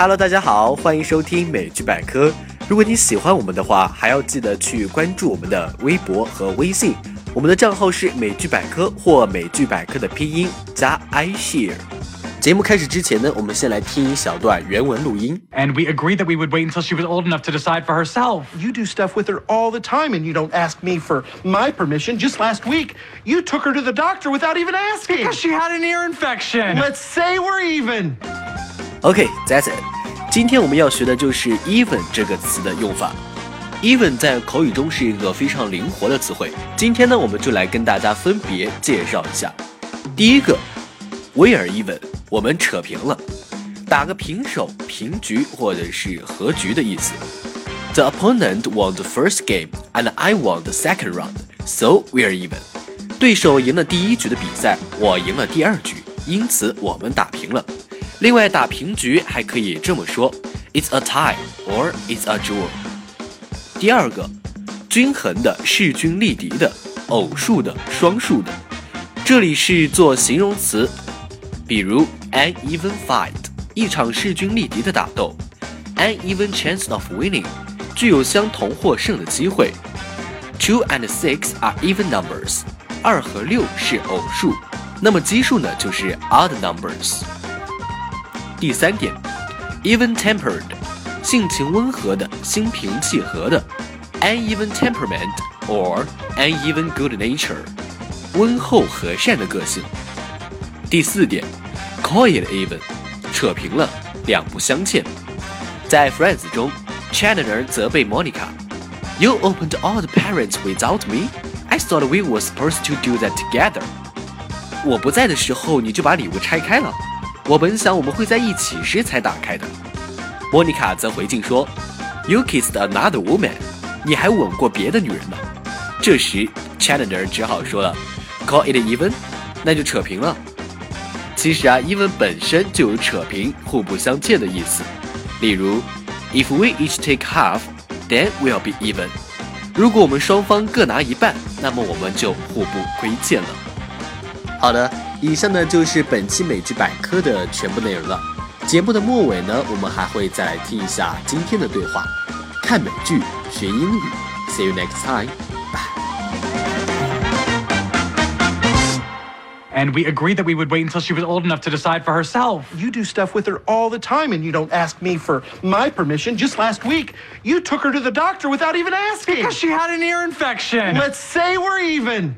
Hello，大家好，欢迎收听美剧百科。如果你喜欢我们的话，还要记得去关注我们的微博和微信。我们的账号是美剧百科或美剧百科的拼音加 iShare。节目开始之前呢，我们先来听一小段原文录音。And we agreed that we would wait until she was old enough to decide for herself. You do stuff with her all the time and you don't ask me for my permission. Just last week, you took her to the doctor without even asking. Because she had an ear infection. Let's say we're even. OK，that's、it。今天我们要学的就是 even 这个词的用法。even 在口语中是一个非常灵活的词汇。今天呢，我们就来跟大家分别介绍一下。第一个，we are even，我们扯平了，打个平手、平局或者是和局的意思。The opponent won the first game and I won the second round, so we are even。对手赢了第一局的比赛，我赢了第二局，因此我们打平了。另外，打平局还可以这么说：It's a tie or it's a draw。第二个，均衡的、势均力敌的、偶数的、双数的，这里是做形容词，比如 an even fight，一场势均力敌的打斗；an even chance of winning，具有相同获胜的机会。Two and six are even numbers，二和六是偶数，那么奇数呢就是 odd numbers。第三点，even-tempered，性情温和的，心平气和的；an even temperament or an even good nature，温厚和善的个性。第四点，call it even，扯平了，两不相欠。在 Friends 中，Chandler 责备 Monica：“You opened all the parents without me. I thought we were supposed to do that together.” 我不在的时候，你就把礼物拆开了。 我本想我们会在一起时才打开的。莫妮卡则回敬说：“You kissed another woman，你还吻过别的女人呢。”这时，Chandler 只好说了：“Call it even，那就扯平了。”其实啊，even 本身就有扯平、互不相欠的意思。例如，If we each take half，then we'll be even。如果我们双方各拿一半，那么我们就互不亏欠了。好的，以上呢就是本期美剧百科的全部内容了。节目的末尾呢，我们还会再来听一下今天的对话。看美剧学英语，See you next time，拜。 And we agreed that we would wait until she was old enough to decide for herself. You do stuff with her all the time and you don't ask me for my permission. Just last week, you took her to the doctor without even asking. Because she had an ear infection. Let's say we're even.